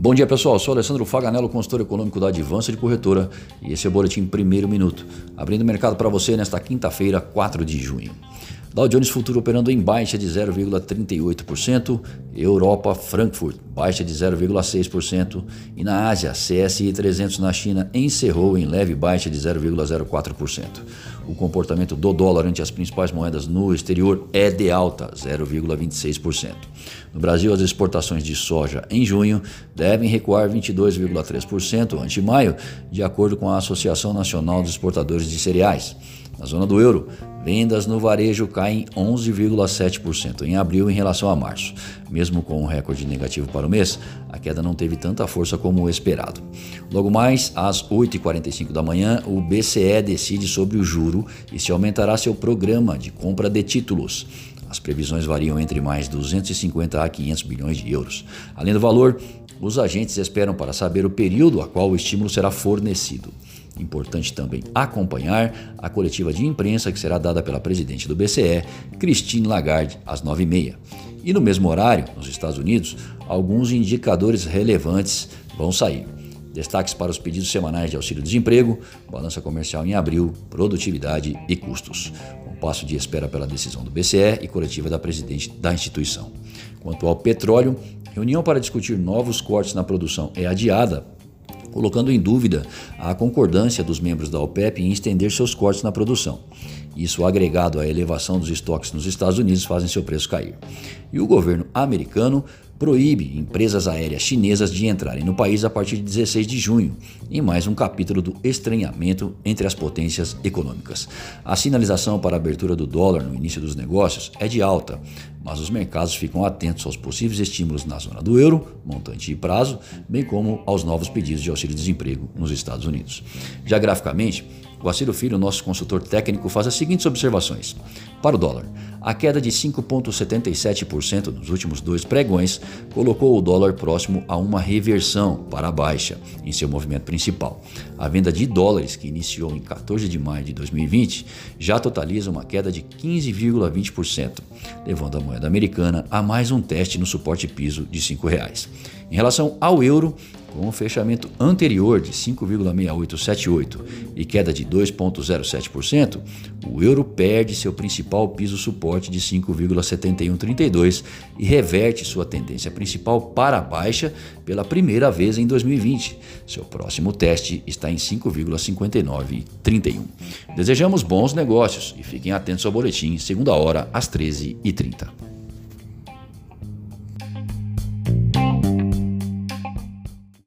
Bom dia pessoal, sou Alessandro Faganello, consultor econômico da Advança de Corretora e esse é o Boletim Primeiro Minuto, abrindo o mercado para você nesta quinta-feira, 4 de junho. Dow Jones Futuro operando em baixa de 0,38%, Europa Frankfurt baixa de 0,6% e na Ásia CSI 300 na China encerrou em leve baixa de 0,04%. O comportamento do dólar ante as principais moedas no exterior é de alta, 0,26%. No Brasil, as exportações de soja em junho devem recuar 22,3% ante maio, de acordo com a Associação Nacional dos Exportadores de Cereais. Na zona do euro, vendas no varejo caem 11,7% em abril em relação a março. Mesmo com um recorde negativo para o mês, a queda não teve tanta força como o esperado. Logo mais, às 8h45 da manhã, o BCE decide sobre o juro e se aumentará seu programa de compra de títulos. As previsões variam entre mais 250 a 500 bilhões de euros. Além do valor, os agentes esperam para saber o período a qual o estímulo será fornecido. Importante também acompanhar a coletiva de imprensa que será dada pela presidente do BCE, Christine Lagarde, às 9h30. E no mesmo horário, nos Estados Unidos, alguns indicadores relevantes vão sair. Destaques para os pedidos semanais de auxílio-desemprego, balança comercial em abril, produtividade e custos. Um passo de espera pela decisão do BCE e coletiva da presidente da instituição. Quanto ao petróleo, reunião para discutir novos cortes na produção é adiada colocando em dúvida a concordância dos membros da OPEP em estender seus cortes na produção. Isso, agregado à elevação dos estoques nos Estados Unidos, fazem seu preço cair. E o governo americano proíbe empresas aéreas chinesas de entrarem no país a partir de 16 de junho, em mais um capítulo do estranhamento entre as potências econômicas. A sinalização para a abertura do dólar no início dos negócios é de alta, mas os mercados ficam atentos aos possíveis estímulos na zona do euro, montante e prazo, bem como aos novos pedidos de auxílio-desemprego nos Estados Unidos. Já graficamente, o Aciro Filho, nosso consultor técnico, faz as seguintes observações. Para o dólar, a queda de 5,77% nos últimos dois pregões colocou o dólar próximo a uma reversão para a baixa em seu movimento principal. A venda de dólares, que iniciou em 14 de maio de 2020, já totaliza uma queda de 15,20%, levando a moeda americana a mais um teste no suporte piso de R$ 5,00. Em relação ao euro, com o fechamento anterior de 5,6878 e queda de 2,07%, o euro perde seu principal piso suporte de 5,7132 e reverte sua tendência principal para a baixa pela primeira vez em 2020. Seu próximo teste está em 5,5931. Desejamos bons negócios e fiquem atentos ao boletim segunda hora às 13h30.